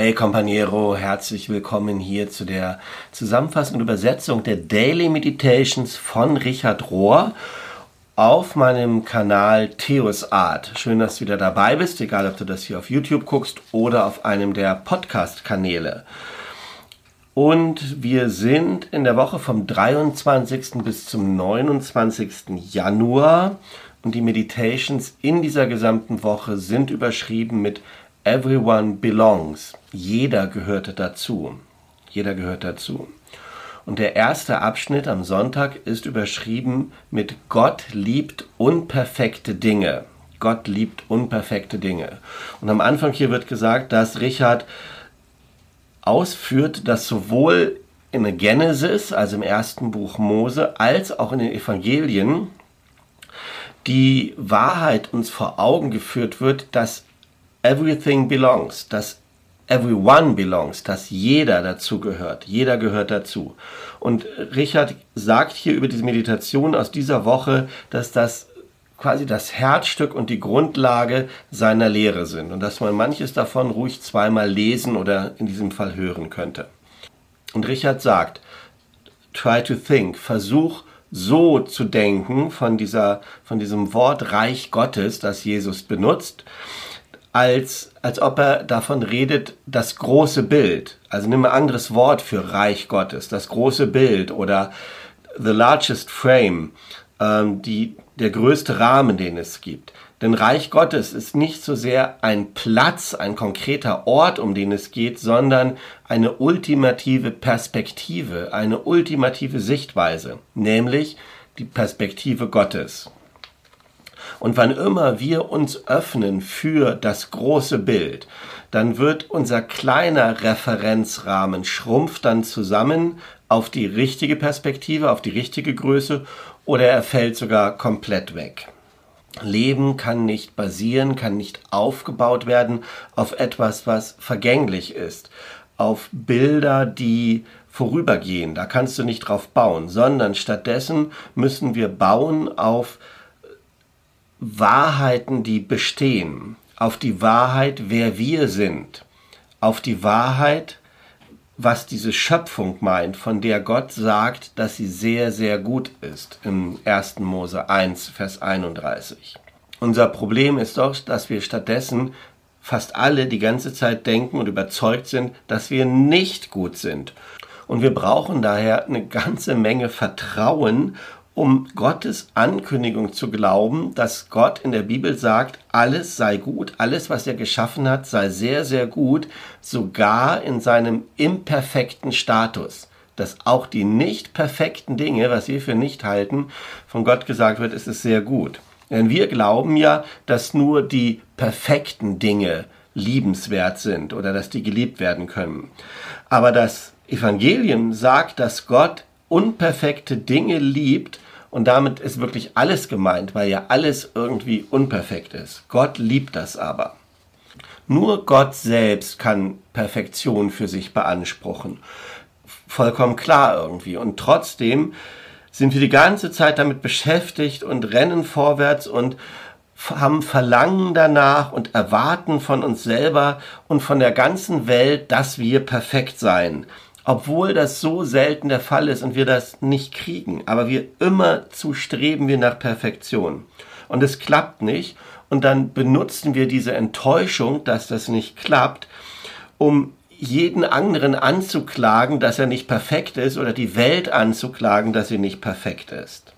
Hey Companiero, herzlich willkommen hier zu der Zusammenfassung und Übersetzung der Daily Meditations von Richard Rohr auf meinem Kanal Theos Art. Schön, dass du wieder dabei bist, egal ob du das hier auf YouTube guckst oder auf einem der Podcast-Kanäle. Und wir sind in der Woche vom 23. bis zum 29. Januar und die Meditations in dieser gesamten Woche sind überschrieben mit Everyone belongs. Jeder gehört dazu. Jeder gehört dazu. Und der erste Abschnitt am Sonntag ist überschrieben mit Gott liebt unperfekte Dinge. Gott liebt unperfekte Dinge. Und am Anfang hier wird gesagt, dass Richard ausführt, dass sowohl in Genesis, also im ersten Buch Mose, als auch in den Evangelien die Wahrheit uns vor Augen geführt wird, dass everything belongs, dass everyone belongs, dass jeder dazu gehört. Jeder gehört dazu. Und Richard sagt hier über diese Meditation aus dieser Woche, dass das quasi das Herzstück und die Grundlage seiner Lehre sind und dass man manches davon ruhig zweimal lesen oder in diesem Fall hören könnte. Und Richard sagt, try to think, versuch so zu denken von dieser, von diesem Wort Reich Gottes, das Jesus benutzt, als, als ob er davon redet, das große Bild. Also nimm ein anderes Wort für Reich Gottes, das große Bild oder the largest frame, ähm, die, der größte Rahmen, den es gibt. Denn Reich Gottes ist nicht so sehr ein Platz, ein konkreter Ort, um den es geht, sondern eine ultimative Perspektive, eine ultimative Sichtweise, nämlich die Perspektive Gottes. Und wann immer wir uns öffnen für das große Bild, dann wird unser kleiner Referenzrahmen schrumpft dann zusammen auf die richtige Perspektive, auf die richtige Größe oder er fällt sogar komplett weg. Leben kann nicht basieren, kann nicht aufgebaut werden auf etwas, was vergänglich ist, auf Bilder, die vorübergehen. Da kannst du nicht drauf bauen, sondern stattdessen müssen wir bauen auf Wahrheiten, die bestehen, auf die Wahrheit, wer wir sind, auf die Wahrheit, was diese Schöpfung meint, von der Gott sagt, dass sie sehr, sehr gut ist, im 1. Mose 1, Vers 31. Unser Problem ist doch, dass wir stattdessen fast alle die ganze Zeit denken und überzeugt sind, dass wir nicht gut sind. Und wir brauchen daher eine ganze Menge Vertrauen um Gottes Ankündigung zu glauben, dass Gott in der Bibel sagt, alles sei gut, alles, was er geschaffen hat, sei sehr, sehr gut, sogar in seinem imperfekten Status. Dass auch die nicht perfekten Dinge, was wir für nicht halten, von Gott gesagt wird, ist es sehr gut. Denn wir glauben ja, dass nur die perfekten Dinge liebenswert sind oder dass die geliebt werden können. Aber das Evangelium sagt, dass Gott unperfekte Dinge liebt und damit ist wirklich alles gemeint, weil ja alles irgendwie unperfekt ist. Gott liebt das aber. Nur Gott selbst kann Perfektion für sich beanspruchen. Vollkommen klar irgendwie. Und trotzdem sind wir die ganze Zeit damit beschäftigt und rennen vorwärts und haben Verlangen danach und erwarten von uns selber und von der ganzen Welt, dass wir perfekt sein obwohl das so selten der Fall ist und wir das nicht kriegen. Aber wir immer zu streben wir nach Perfektion. Und es klappt nicht. Und dann benutzen wir diese Enttäuschung, dass das nicht klappt, um jeden anderen anzuklagen, dass er nicht perfekt ist oder die Welt anzuklagen, dass sie nicht perfekt ist.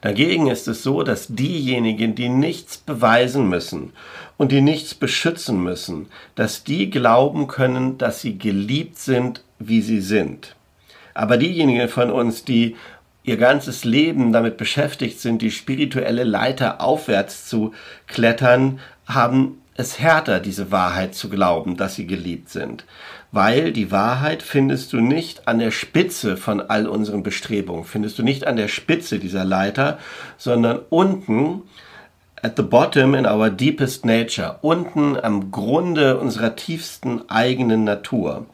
Dagegen ist es so, dass diejenigen, die nichts beweisen müssen und die nichts beschützen müssen, dass die glauben können, dass sie geliebt sind wie sie sind. Aber diejenigen von uns, die ihr ganzes Leben damit beschäftigt sind, die spirituelle Leiter aufwärts zu klettern, haben es härter, diese Wahrheit zu glauben, dass sie geliebt sind. Weil die Wahrheit findest du nicht an der Spitze von all unseren Bestrebungen, findest du nicht an der Spitze dieser Leiter, sondern unten at the bottom in our deepest nature, unten am Grunde unserer tiefsten eigenen Natur.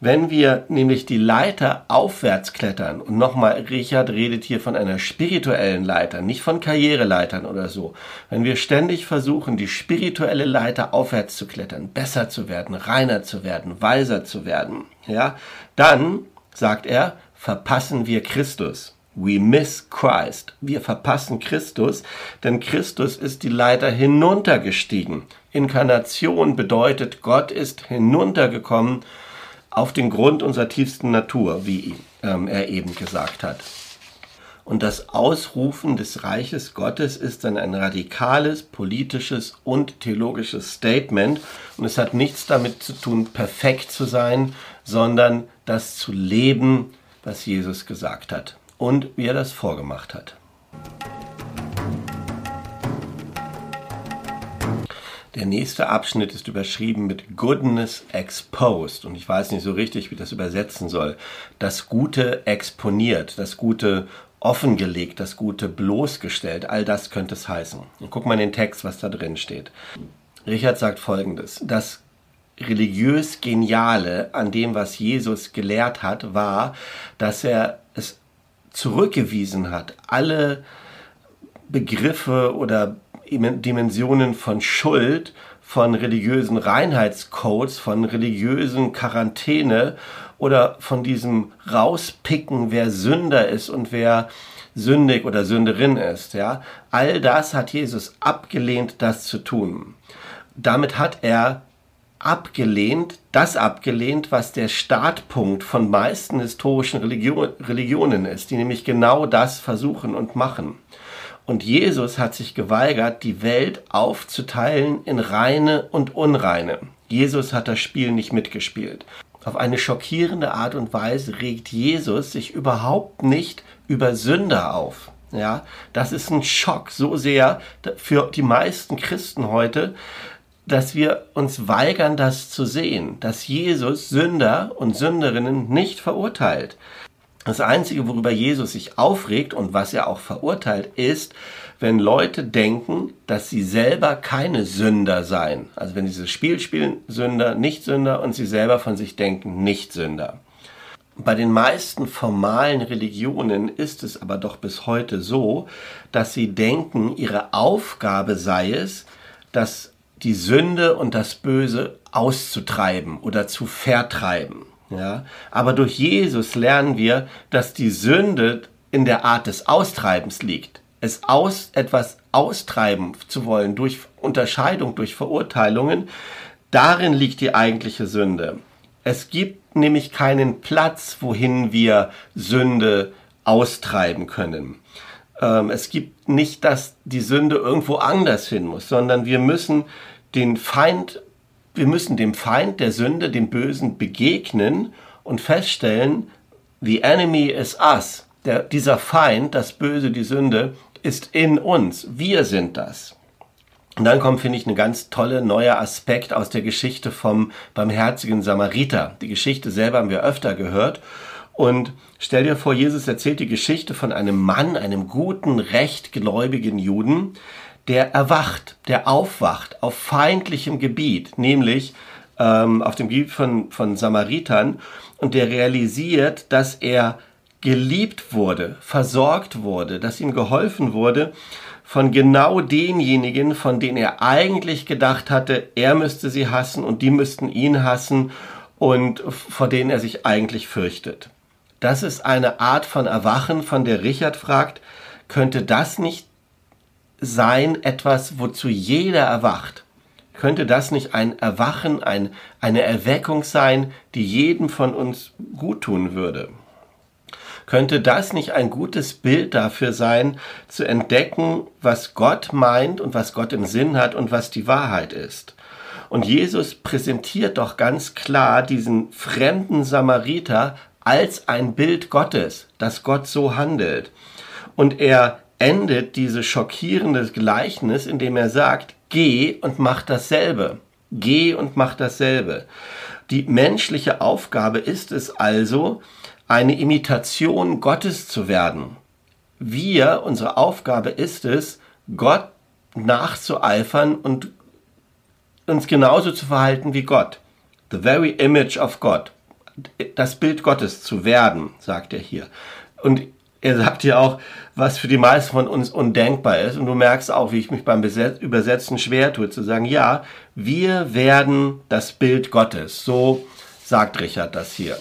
Wenn wir nämlich die Leiter aufwärts klettern, und nochmal, Richard redet hier von einer spirituellen Leiter, nicht von Karriereleitern oder so. Wenn wir ständig versuchen, die spirituelle Leiter aufwärts zu klettern, besser zu werden, reiner zu werden, weiser zu werden, ja, dann, sagt er, verpassen wir Christus. We miss Christ. Wir verpassen Christus, denn Christus ist die Leiter hinuntergestiegen. Inkarnation bedeutet, Gott ist hinuntergekommen auf den Grund unserer tiefsten Natur, wie ähm, er eben gesagt hat. Und das Ausrufen des Reiches Gottes ist dann ein radikales politisches und theologisches Statement. Und es hat nichts damit zu tun, perfekt zu sein, sondern das zu leben, was Jesus gesagt hat und wie er das vorgemacht hat. Der nächste Abschnitt ist überschrieben mit Goodness Exposed und ich weiß nicht so richtig, wie das übersetzen soll. Das Gute exponiert, das Gute offengelegt, das Gute bloßgestellt, all das könnte es heißen. Und guck mal in den Text, was da drin steht. Richard sagt folgendes: Das religiös Geniale an dem, was Jesus gelehrt hat, war, dass er es zurückgewiesen hat, alle Begriffe oder Dimensionen von Schuld, von religiösen Reinheitscodes, von religiösen Quarantäne oder von diesem Rauspicken, wer Sünder ist und wer sündig oder Sünderin ist. Ja, all das hat Jesus abgelehnt, das zu tun. Damit hat er abgelehnt, das abgelehnt, was der Startpunkt von meisten historischen Religion, Religionen ist, die nämlich genau das versuchen und machen. Und Jesus hat sich geweigert, die Welt aufzuteilen in reine und unreine. Jesus hat das Spiel nicht mitgespielt. Auf eine schockierende Art und Weise regt Jesus sich überhaupt nicht über Sünder auf. Ja, das ist ein Schock so sehr für die meisten Christen heute, dass wir uns weigern, das zu sehen, dass Jesus Sünder und Sünderinnen nicht verurteilt. Das Einzige, worüber Jesus sich aufregt und was er auch verurteilt, ist, wenn Leute denken, dass sie selber keine Sünder seien. Also wenn dieses Spiel spielen, Sünder, Nicht-Sünder und sie selber von sich denken, Nicht-Sünder. Bei den meisten formalen Religionen ist es aber doch bis heute so, dass sie denken, ihre Aufgabe sei es, dass die Sünde und das Böse auszutreiben oder zu vertreiben. Ja? Aber durch Jesus lernen wir, dass die Sünde in der Art des Austreibens liegt. Es aus, etwas austreiben zu wollen durch Unterscheidung, durch Verurteilungen, darin liegt die eigentliche Sünde. Es gibt nämlich keinen Platz, wohin wir Sünde austreiben können. Ähm, es gibt nicht, dass die Sünde irgendwo anders hin muss, sondern wir müssen den Feind, wir müssen dem Feind der Sünde, dem Bösen begegnen und feststellen, the enemy is us. Der, dieser Feind, das Böse, die Sünde, ist in uns. Wir sind das. Und dann kommt, finde ich, ein ganz toller neuer Aspekt aus der Geschichte vom barmherzigen Samariter. Die Geschichte selber haben wir öfter gehört. Und stell dir vor, Jesus erzählt die Geschichte von einem Mann, einem guten, rechtgläubigen Juden, der erwacht, der aufwacht auf feindlichem Gebiet, nämlich ähm, auf dem Gebiet von, von Samaritern, und der realisiert, dass er geliebt wurde, versorgt wurde, dass ihm geholfen wurde von genau denjenigen, von denen er eigentlich gedacht hatte, er müsste sie hassen und die müssten ihn hassen und vor denen er sich eigentlich fürchtet. Das ist eine Art von Erwachen, von der Richard fragt, könnte das nicht sein etwas, wozu jeder erwacht? Könnte das nicht ein Erwachen, ein, eine Erweckung sein, die jedem von uns gut tun würde? Könnte das nicht ein gutes Bild dafür sein, zu entdecken, was Gott meint und was Gott im Sinn hat und was die Wahrheit ist? Und Jesus präsentiert doch ganz klar diesen fremden Samariter als ein Bild Gottes, dass Gott so handelt. Und er endet dieses schockierende Gleichnis, indem er sagt, geh und mach dasselbe. Geh und mach dasselbe. Die menschliche Aufgabe ist es also, eine Imitation Gottes zu werden. Wir, unsere Aufgabe ist es, Gott nachzueifern und uns genauso zu verhalten wie Gott. The very image of God das Bild Gottes zu werden, sagt er hier. Und er sagt ja auch, was für die meisten von uns undenkbar ist. Und du merkst auch, wie ich mich beim Übersetzen schwer tue, zu sagen, ja, wir werden das Bild Gottes. So sagt Richard das hier.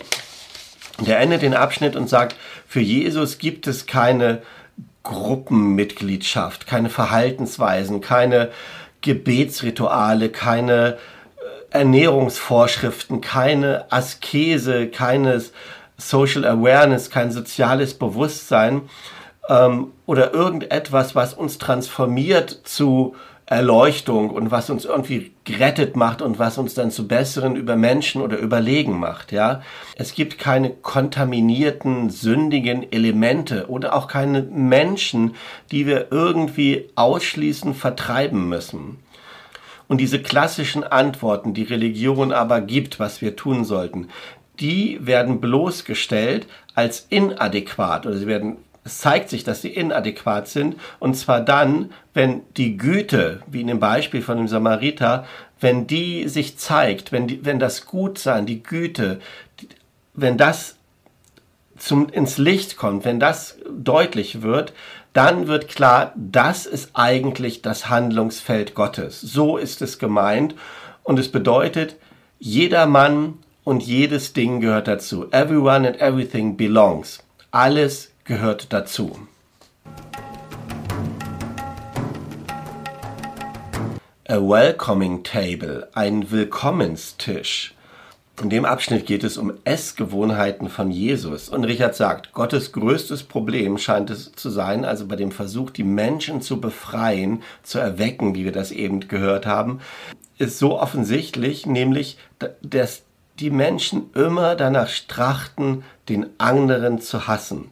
Und er endet den Abschnitt und sagt, für Jesus gibt es keine Gruppenmitgliedschaft, keine Verhaltensweisen, keine Gebetsrituale, keine äh, Ernährungsvorschriften, keine Askese, keines Social Awareness, kein soziales Bewusstsein ähm, oder irgendetwas, was uns transformiert zu Erleuchtung und was uns irgendwie gerettet macht und was uns dann zu besseren Übermenschen oder Überlegen macht, ja. Es gibt keine kontaminierten, sündigen Elemente oder auch keine Menschen, die wir irgendwie ausschließen, vertreiben müssen. Und diese klassischen Antworten, die Religion aber gibt, was wir tun sollten, die werden bloßgestellt als inadäquat oder sie werden es zeigt sich, dass sie inadäquat sind, und zwar dann, wenn die Güte, wie in dem Beispiel von dem Samariter, wenn die sich zeigt, wenn, die, wenn das Gutsein, die Güte, wenn das zum, ins Licht kommt, wenn das deutlich wird, dann wird klar, das ist eigentlich das Handlungsfeld Gottes. So ist es gemeint. Und es bedeutet, jeder Mann und jedes Ding gehört dazu. Everyone and everything belongs. Alles gehört dazu. A welcoming table, ein Willkommenstisch. In dem Abschnitt geht es um Essgewohnheiten von Jesus. Und Richard sagt, Gottes größtes Problem scheint es zu sein, also bei dem Versuch, die Menschen zu befreien, zu erwecken, wie wir das eben gehört haben, ist so offensichtlich, nämlich, dass die Menschen immer danach trachten, den anderen zu hassen.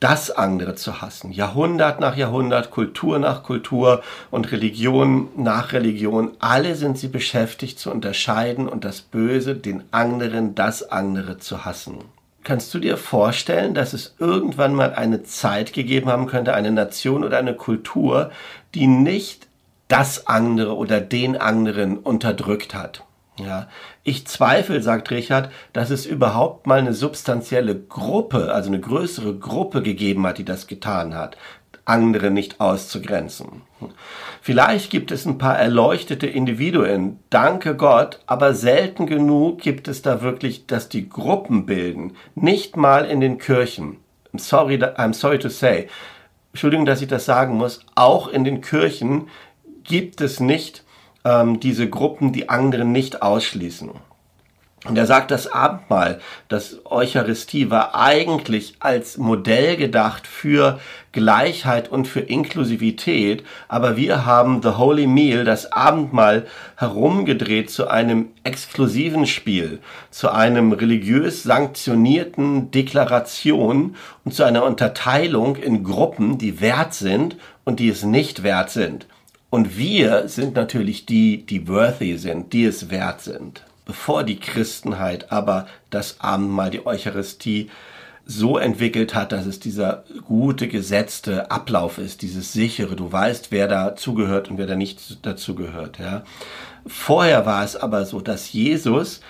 Das andere zu hassen. Jahrhundert nach Jahrhundert, Kultur nach Kultur und Religion nach Religion. Alle sind sie beschäftigt zu unterscheiden und das Böse, den anderen, das andere zu hassen. Kannst du dir vorstellen, dass es irgendwann mal eine Zeit gegeben haben könnte, eine Nation oder eine Kultur, die nicht das andere oder den anderen unterdrückt hat? Ja, ich zweifle, sagt Richard, dass es überhaupt mal eine substanzielle Gruppe, also eine größere Gruppe gegeben hat, die das getan hat, andere nicht auszugrenzen. Vielleicht gibt es ein paar erleuchtete Individuen, danke Gott, aber selten genug gibt es da wirklich, dass die Gruppen bilden, nicht mal in den Kirchen. I'm sorry, I'm sorry to say. Entschuldigung, dass ich das sagen muss, auch in den Kirchen gibt es nicht ähm, diese Gruppen die anderen nicht ausschließen. Und er sagt, das Abendmahl, das Eucharistie war eigentlich als Modell gedacht für Gleichheit und für Inklusivität, aber wir haben The Holy Meal, das Abendmahl, herumgedreht zu einem exklusiven Spiel, zu einem religiös sanktionierten Deklaration und zu einer Unterteilung in Gruppen, die wert sind und die es nicht wert sind. Und wir sind natürlich die, die worthy sind, die es wert sind. Bevor die Christenheit aber das Abendmahl, die Eucharistie, so entwickelt hat, dass es dieser gute, gesetzte Ablauf ist, dieses sichere, du weißt, wer dazugehört und wer da nicht dazugehört. Ja. Vorher war es aber so, dass Jesus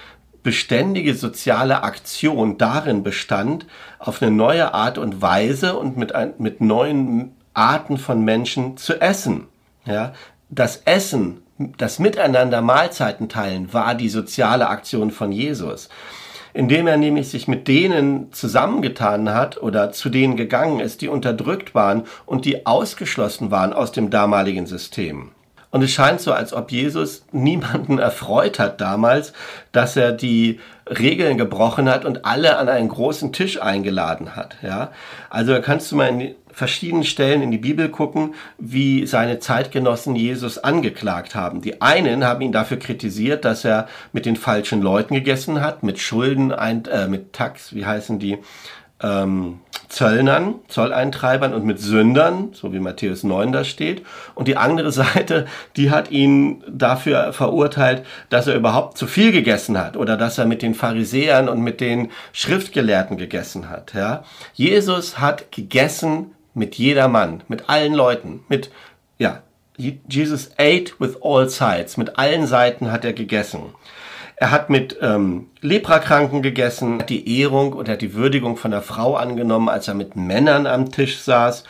beständige soziale Aktion darin bestand, auf eine neue Art und Weise und mit, ein, mit neuen Arten von Menschen zu essen. Ja, das Essen, das Miteinander Mahlzeiten teilen, war die soziale Aktion von Jesus. Indem er nämlich sich mit denen zusammengetan hat oder zu denen gegangen ist, die unterdrückt waren und die ausgeschlossen waren aus dem damaligen System. Und es scheint so, als ob Jesus niemanden erfreut hat damals, dass er die Regeln gebrochen hat und alle an einen großen Tisch eingeladen hat. Ja, also da kannst du mal in verschiedenen Stellen in die Bibel gucken, wie seine Zeitgenossen Jesus angeklagt haben. Die einen haben ihn dafür kritisiert, dass er mit den falschen Leuten gegessen hat, mit Schulden, ein, äh, mit Tax, wie heißen die, ähm, Zöllnern, Zolleintreibern und mit Sündern, so wie Matthäus 9 da steht. Und die andere Seite, die hat ihn dafür verurteilt, dass er überhaupt zu viel gegessen hat oder dass er mit den Pharisäern und mit den Schriftgelehrten gegessen hat. Ja? Jesus hat gegessen mit jedermann, mit allen Leuten, mit, ja, Jesus ate with all sides, mit allen Seiten hat er gegessen. Er hat mit ähm, Leprakranken gegessen, hat die Ehrung und hat die Würdigung von der Frau angenommen, als er mit Männern am Tisch saß.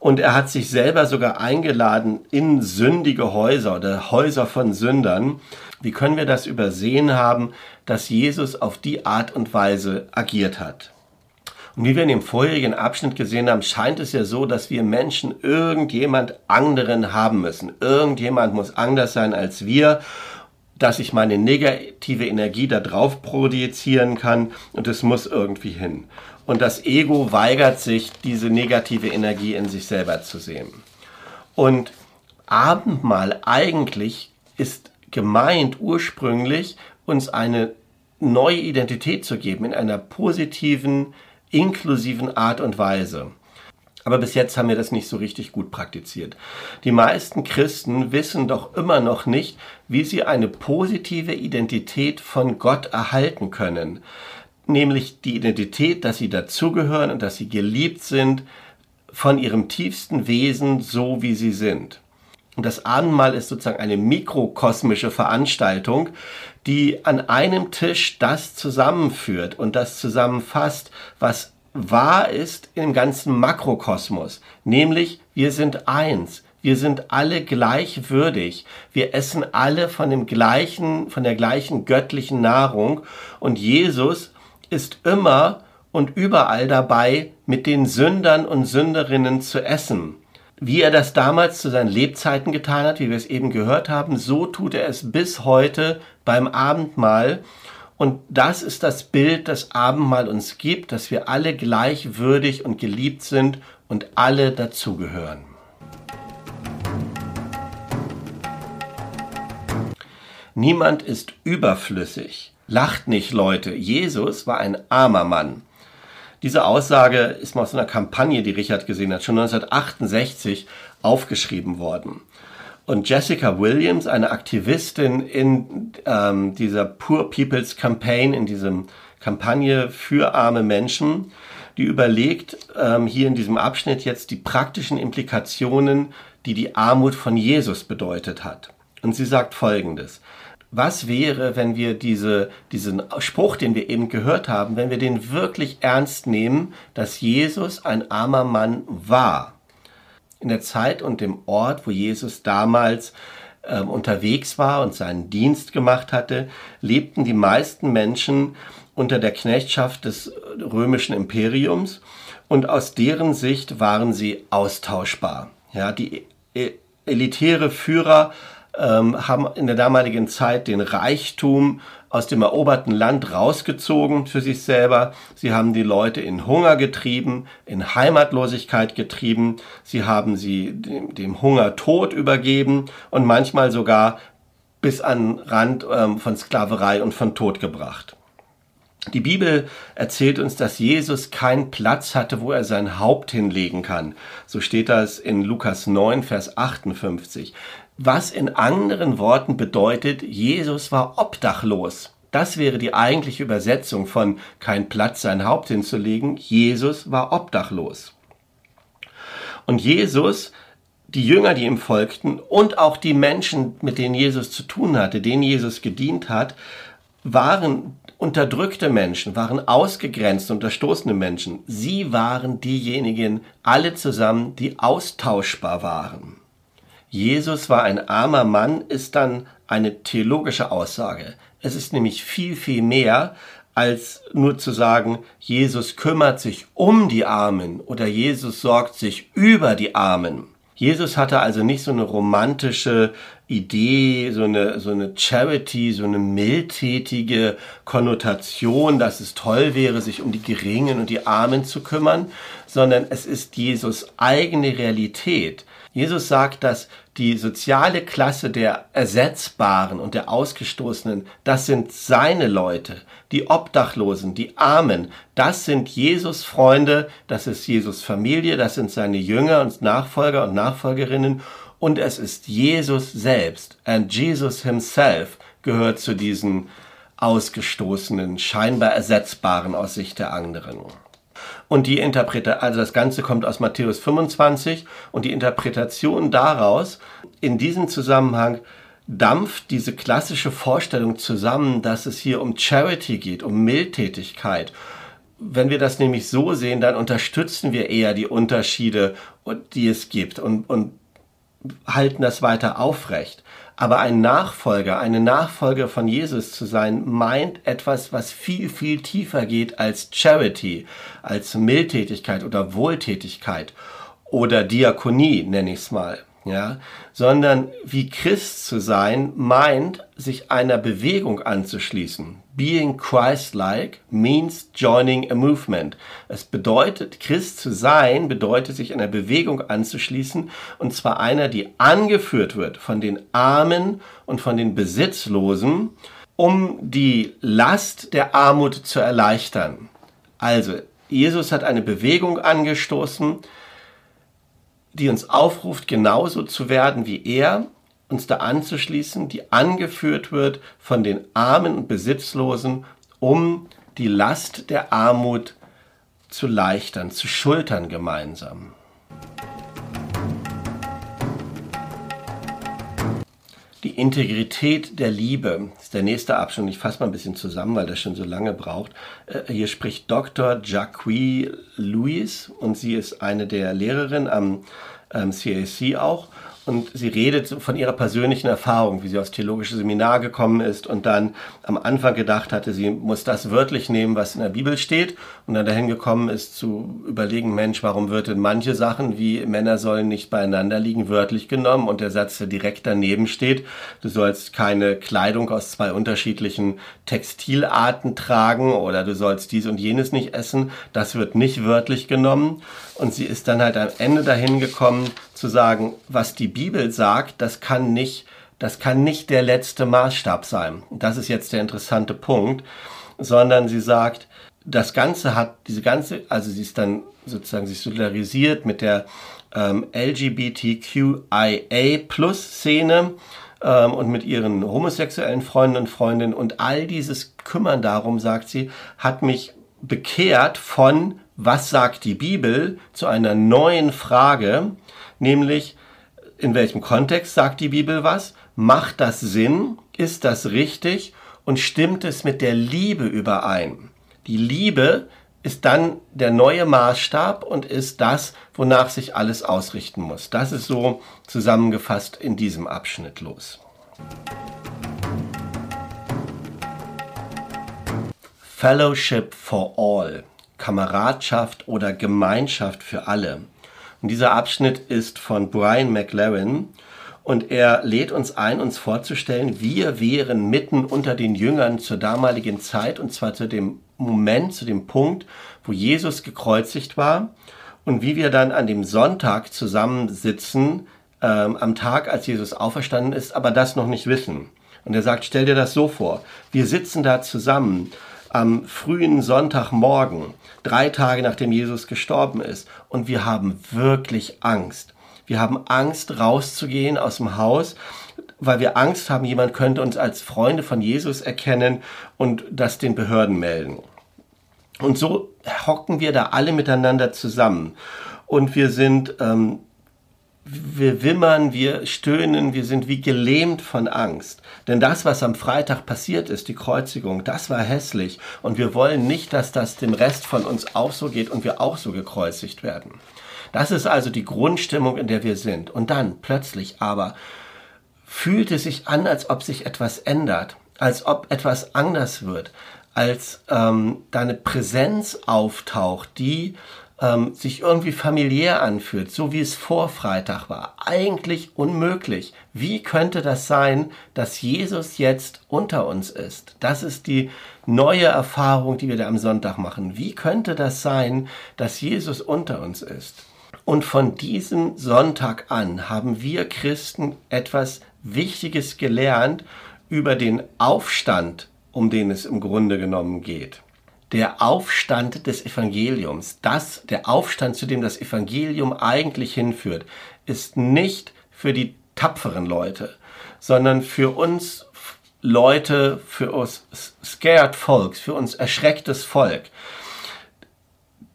Und er hat sich selber sogar eingeladen in sündige Häuser oder Häuser von Sündern. Wie können wir das übersehen haben, dass Jesus auf die Art und Weise agiert hat? Und wie wir in dem vorherigen Abschnitt gesehen haben, scheint es ja so, dass wir Menschen irgendjemand anderen haben müssen. Irgendjemand muss anders sein als wir dass ich meine negative Energie da drauf projizieren kann und es muss irgendwie hin. Und das Ego weigert sich, diese negative Energie in sich selber zu sehen. Und Abendmahl eigentlich ist gemeint ursprünglich, uns eine neue Identität zu geben in einer positiven, inklusiven Art und Weise. Aber bis jetzt haben wir das nicht so richtig gut praktiziert. Die meisten Christen wissen doch immer noch nicht, wie sie eine positive Identität von Gott erhalten können. Nämlich die Identität, dass sie dazugehören und dass sie geliebt sind von ihrem tiefsten Wesen, so wie sie sind. Und das Abendmahl ist sozusagen eine mikrokosmische Veranstaltung, die an einem Tisch das zusammenführt und das zusammenfasst, was wahr ist im ganzen Makrokosmos, nämlich wir sind eins, wir sind alle gleichwürdig, wir essen alle von dem gleichen, von der gleichen göttlichen Nahrung. Und Jesus ist immer und überall dabei, mit den Sündern und Sünderinnen zu essen. Wie er das damals zu seinen Lebzeiten getan hat, wie wir es eben gehört haben, so tut er es bis heute beim Abendmahl und das ist das Bild, das Abendmahl uns gibt, dass wir alle gleichwürdig und geliebt sind und alle dazugehören. Niemand ist überflüssig. Lacht nicht, Leute. Jesus war ein armer Mann. Diese Aussage ist mal aus einer Kampagne, die Richard gesehen hat, schon 1968 aufgeschrieben worden. Und Jessica Williams, eine Aktivistin in ähm, dieser Poor People's Campaign, in diesem Kampagne für arme Menschen, die überlegt ähm, hier in diesem Abschnitt jetzt die praktischen Implikationen, die die Armut von Jesus bedeutet hat. Und sie sagt Folgendes. Was wäre, wenn wir diese, diesen Spruch, den wir eben gehört haben, wenn wir den wirklich ernst nehmen, dass Jesus ein armer Mann war? In der Zeit und dem Ort, wo Jesus damals äh, unterwegs war und seinen Dienst gemacht hatte, lebten die meisten Menschen unter der Knechtschaft des römischen Imperiums und aus deren Sicht waren sie austauschbar. Ja, die e-, elitäre Führer ähm, haben in der damaligen Zeit den Reichtum aus dem eroberten Land rausgezogen für sich selber. Sie haben die Leute in Hunger getrieben, in Heimatlosigkeit getrieben. Sie haben sie dem, dem Hunger Tod übergeben und manchmal sogar bis an Rand ähm, von Sklaverei und von Tod gebracht. Die Bibel erzählt uns, dass Jesus keinen Platz hatte, wo er sein Haupt hinlegen kann. So steht das in Lukas 9, Vers 58 was in anderen Worten bedeutet, Jesus war obdachlos. Das wäre die eigentliche Übersetzung von kein Platz sein Haupt hinzulegen. Jesus war obdachlos. Und Jesus, die Jünger, die ihm folgten und auch die Menschen, mit denen Jesus zu tun hatte, denen Jesus gedient hat, waren unterdrückte Menschen, waren ausgegrenzte, unterstoßene Menschen. Sie waren diejenigen, alle zusammen, die austauschbar waren. Jesus war ein armer Mann ist dann eine theologische Aussage. Es ist nämlich viel, viel mehr als nur zu sagen, Jesus kümmert sich um die Armen oder Jesus sorgt sich über die Armen. Jesus hatte also nicht so eine romantische Idee, so eine, so eine Charity, so eine mildtätige Konnotation, dass es toll wäre, sich um die Geringen und die Armen zu kümmern, sondern es ist Jesus eigene Realität. Jesus sagt, dass die soziale Klasse der Ersetzbaren und der Ausgestoßenen, das sind seine Leute, die Obdachlosen, die Armen, das sind Jesus Freunde, das ist Jesus Familie, das sind seine Jünger und Nachfolger und Nachfolgerinnen und es ist Jesus selbst. And Jesus himself gehört zu diesen Ausgestoßenen, scheinbar Ersetzbaren aus Sicht der anderen. Und die Interpretation, also das Ganze kommt aus Matthäus 25 und die Interpretation daraus in diesem Zusammenhang dampft diese klassische Vorstellung zusammen, dass es hier um Charity geht, um Mildtätigkeit. Wenn wir das nämlich so sehen, dann unterstützen wir eher die Unterschiede, die es gibt und, und halten das weiter aufrecht. Aber ein Nachfolger, eine Nachfolger von Jesus zu sein, meint etwas, was viel, viel tiefer geht als Charity, als Mildtätigkeit oder Wohltätigkeit oder Diakonie, nenne ich es mal ja, sondern wie Christ zu sein meint, sich einer Bewegung anzuschließen. Being Christ-like means joining a movement. Es bedeutet, Christ zu sein, bedeutet sich einer Bewegung anzuschließen, und zwar einer, die angeführt wird von den Armen und von den Besitzlosen, um die Last der Armut zu erleichtern. Also, Jesus hat eine Bewegung angestoßen, die uns aufruft, genauso zu werden wie er, uns da anzuschließen, die angeführt wird von den Armen und Besitzlosen, um die Last der Armut zu leichtern, zu schultern gemeinsam. Die Integrität der Liebe ist der nächste Abschnitt. Ich fasse mal ein bisschen zusammen, weil das schon so lange braucht. Äh, hier spricht Dr. Jacques Louis und sie ist eine der Lehrerinnen am ähm, CAC auch und sie redet von ihrer persönlichen Erfahrung, wie sie aufs theologische Seminar gekommen ist und dann am Anfang gedacht hatte, sie muss das wörtlich nehmen, was in der Bibel steht. Und dann dahin gekommen ist zu überlegen, Mensch, warum wird denn manche Sachen wie Männer sollen nicht beieinander liegen wörtlich genommen? Und der Satz, der direkt daneben steht, du sollst keine Kleidung aus zwei unterschiedlichen Textilarten tragen oder du sollst dies und jenes nicht essen, das wird nicht wörtlich genommen. Und sie ist dann halt am Ende dahin gekommen zu sagen, was die Bibel sagt, das kann nicht, das kann nicht der letzte Maßstab sein. Das ist jetzt der interessante Punkt, sondern sie sagt, das Ganze hat, diese ganze, also sie ist dann sozusagen sich solidarisiert mit der ähm, LGBTQIA Plus Szene ähm, und mit ihren homosexuellen Freunden und Freundinnen und all dieses Kümmern darum, sagt sie, hat mich bekehrt von was sagt die Bibel zu einer neuen Frage, nämlich in welchem Kontext sagt die Bibel was? Macht das Sinn? Ist das richtig? Und stimmt es mit der Liebe überein? Die Liebe ist dann der neue Maßstab und ist das, wonach sich alles ausrichten muss. Das ist so zusammengefasst in diesem Abschnitt los. Fellowship for All. Kameradschaft oder Gemeinschaft für alle. Und dieser Abschnitt ist von Brian McLaren. Und er lädt uns ein, uns vorzustellen, wir wären mitten unter den Jüngern zur damaligen Zeit und zwar zu dem Moment, zu dem Punkt, wo Jesus gekreuzigt war und wie wir dann an dem Sonntag zusammensitzen, ähm, am Tag, als Jesus auferstanden ist, aber das noch nicht wissen. Und er sagt, stell dir das so vor, wir sitzen da zusammen am frühen Sonntagmorgen, drei Tage nachdem Jesus gestorben ist. Und wir haben wirklich Angst. Wir haben Angst, rauszugehen aus dem Haus, weil wir Angst haben, jemand könnte uns als Freunde von Jesus erkennen und das den Behörden melden. Und so hocken wir da alle miteinander zusammen. Und wir sind ähm, wir wimmern, wir stöhnen, wir sind wie gelähmt von Angst. Denn das, was am Freitag passiert ist, die Kreuzigung, das war hässlich. Und wir wollen nicht, dass das dem Rest von uns auch so geht und wir auch so gekreuzigt werden. Das ist also die Grundstimmung, in der wir sind. Und dann plötzlich aber fühlt es sich an, als ob sich etwas ändert, als ob etwas anders wird, als ähm, da eine Präsenz auftaucht, die ähm, sich irgendwie familiär anfühlt, so wie es vor Freitag war. Eigentlich unmöglich. Wie könnte das sein, dass Jesus jetzt unter uns ist? Das ist die neue Erfahrung, die wir da am Sonntag machen. Wie könnte das sein, dass Jesus unter uns ist? Und von diesem Sonntag an haben wir Christen etwas Wichtiges gelernt über den Aufstand, um den es im Grunde genommen geht der Aufstand des Evangeliums, das, der Aufstand, zu dem das Evangelium eigentlich hinführt, ist nicht für die tapferen Leute, sondern für uns Leute, für uns scared Folks, für uns erschrecktes Volk,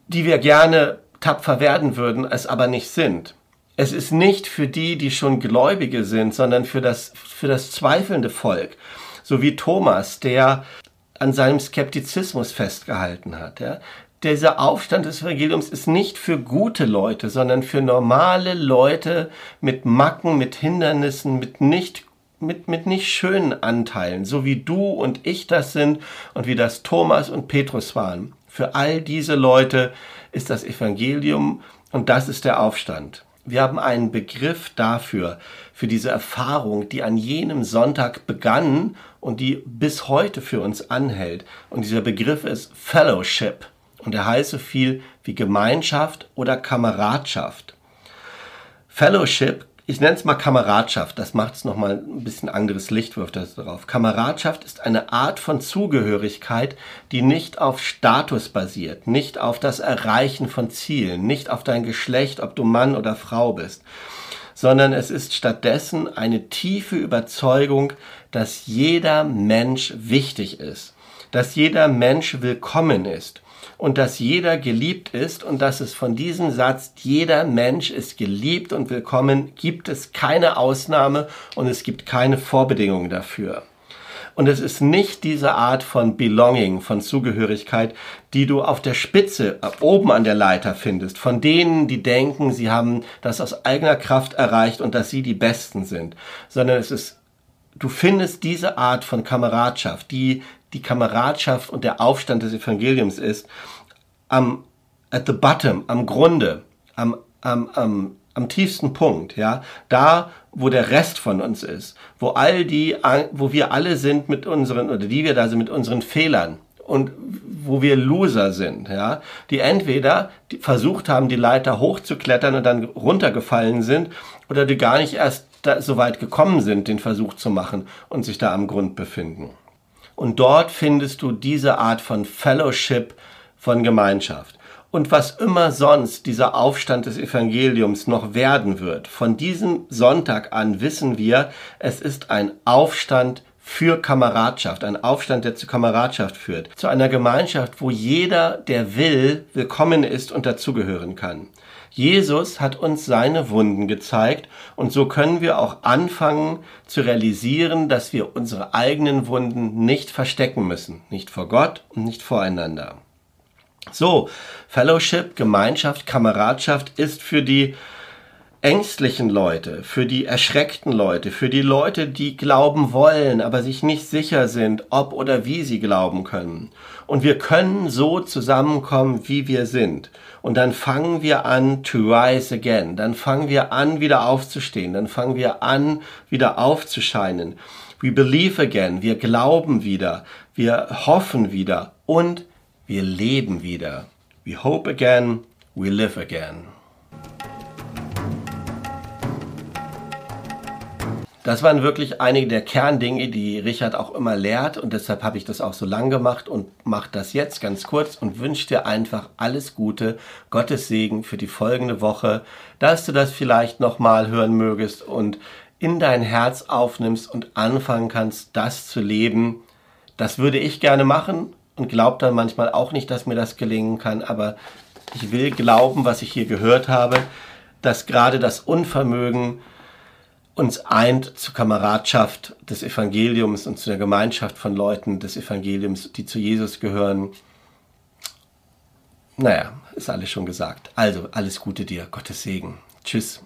die wir gerne tapfer werden würden, es aber nicht sind. Es ist nicht für die, die schon Gläubige sind, sondern für das, für das zweifelnde Volk. So wie Thomas, der an seinem Skeptizismus festgehalten hat. Ja. Dieser Aufstand des Evangeliums ist nicht für gute Leute, sondern für normale Leute mit Macken, mit Hindernissen, mit nicht mit, mit nicht schönen Anteilen, so wie du und ich das sind und wie das Thomas und Petrus waren. Für all diese Leute ist das Evangelium und das ist der Aufstand. Wir haben einen Begriff dafür, für diese Erfahrung, die an jenem Sonntag begann und die bis heute für uns anhält. Und dieser Begriff ist Fellowship. Und er heißt so viel wie Gemeinschaft oder Kameradschaft. Fellowship ich nenne es mal Kameradschaft, das macht es nochmal ein bisschen anderes Licht, wirft das darauf. Kameradschaft ist eine Art von Zugehörigkeit, die nicht auf Status basiert, nicht auf das Erreichen von Zielen, nicht auf dein Geschlecht, ob du Mann oder Frau bist, sondern es ist stattdessen eine tiefe Überzeugung, dass jeder Mensch wichtig ist, dass jeder Mensch willkommen ist und dass jeder geliebt ist und dass es von diesem Satz, jeder Mensch ist geliebt und willkommen, gibt es keine Ausnahme und es gibt keine Vorbedingungen dafür. Und es ist nicht diese Art von Belonging, von Zugehörigkeit, die du auf der Spitze, oben an der Leiter findest, von denen, die denken, sie haben das aus eigener Kraft erreicht und dass sie die Besten sind, sondern es ist du findest diese Art von Kameradschaft, die die Kameradschaft und der Aufstand des Evangeliums ist, am at the bottom, am Grunde, am, am, am, am tiefsten Punkt, ja, da, wo der Rest von uns ist, wo all die, wo wir alle sind mit unseren, oder die wir da sind mit unseren Fehlern und wo wir Loser sind, ja, die entweder versucht haben, die Leiter hochzuklettern und dann runtergefallen sind, oder die gar nicht erst so weit gekommen sind, den Versuch zu machen und sich da am Grund befinden. Und dort findest du diese Art von Fellowship, von Gemeinschaft. Und was immer sonst dieser Aufstand des Evangeliums noch werden wird, von diesem Sonntag an wissen wir, es ist ein Aufstand für Kameradschaft, ein Aufstand, der zu Kameradschaft führt, zu einer Gemeinschaft, wo jeder, der will, willkommen ist und dazugehören kann. Jesus hat uns seine Wunden gezeigt und so können wir auch anfangen zu realisieren, dass wir unsere eigenen Wunden nicht verstecken müssen, nicht vor Gott und nicht voreinander. So, Fellowship, Gemeinschaft, Kameradschaft ist für die ängstlichen Leute, für die erschreckten Leute, für die Leute, die glauben wollen, aber sich nicht sicher sind, ob oder wie sie glauben können. Und wir können so zusammenkommen, wie wir sind. Und dann fangen wir an to rise again. Dann fangen wir an, wieder aufzustehen. Dann fangen wir an, wieder aufzuscheinen. We believe again. Wir glauben wieder. Wir hoffen wieder. Und wir leben wieder. We hope again. We live again. Das waren wirklich einige der Kerndinge, die Richard auch immer lehrt und deshalb habe ich das auch so lang gemacht und mache das jetzt ganz kurz und wünsche dir einfach alles Gute, Gottes Segen für die folgende Woche, dass du das vielleicht nochmal hören mögest und in dein Herz aufnimmst und anfangen kannst, das zu leben. Das würde ich gerne machen und glaube dann manchmal auch nicht, dass mir das gelingen kann, aber ich will glauben, was ich hier gehört habe, dass gerade das Unvermögen, uns eint zur Kameradschaft des Evangeliums und zu der Gemeinschaft von Leuten des Evangeliums, die zu Jesus gehören. Naja, ist alles schon gesagt. Also, alles Gute dir. Gottes Segen. Tschüss.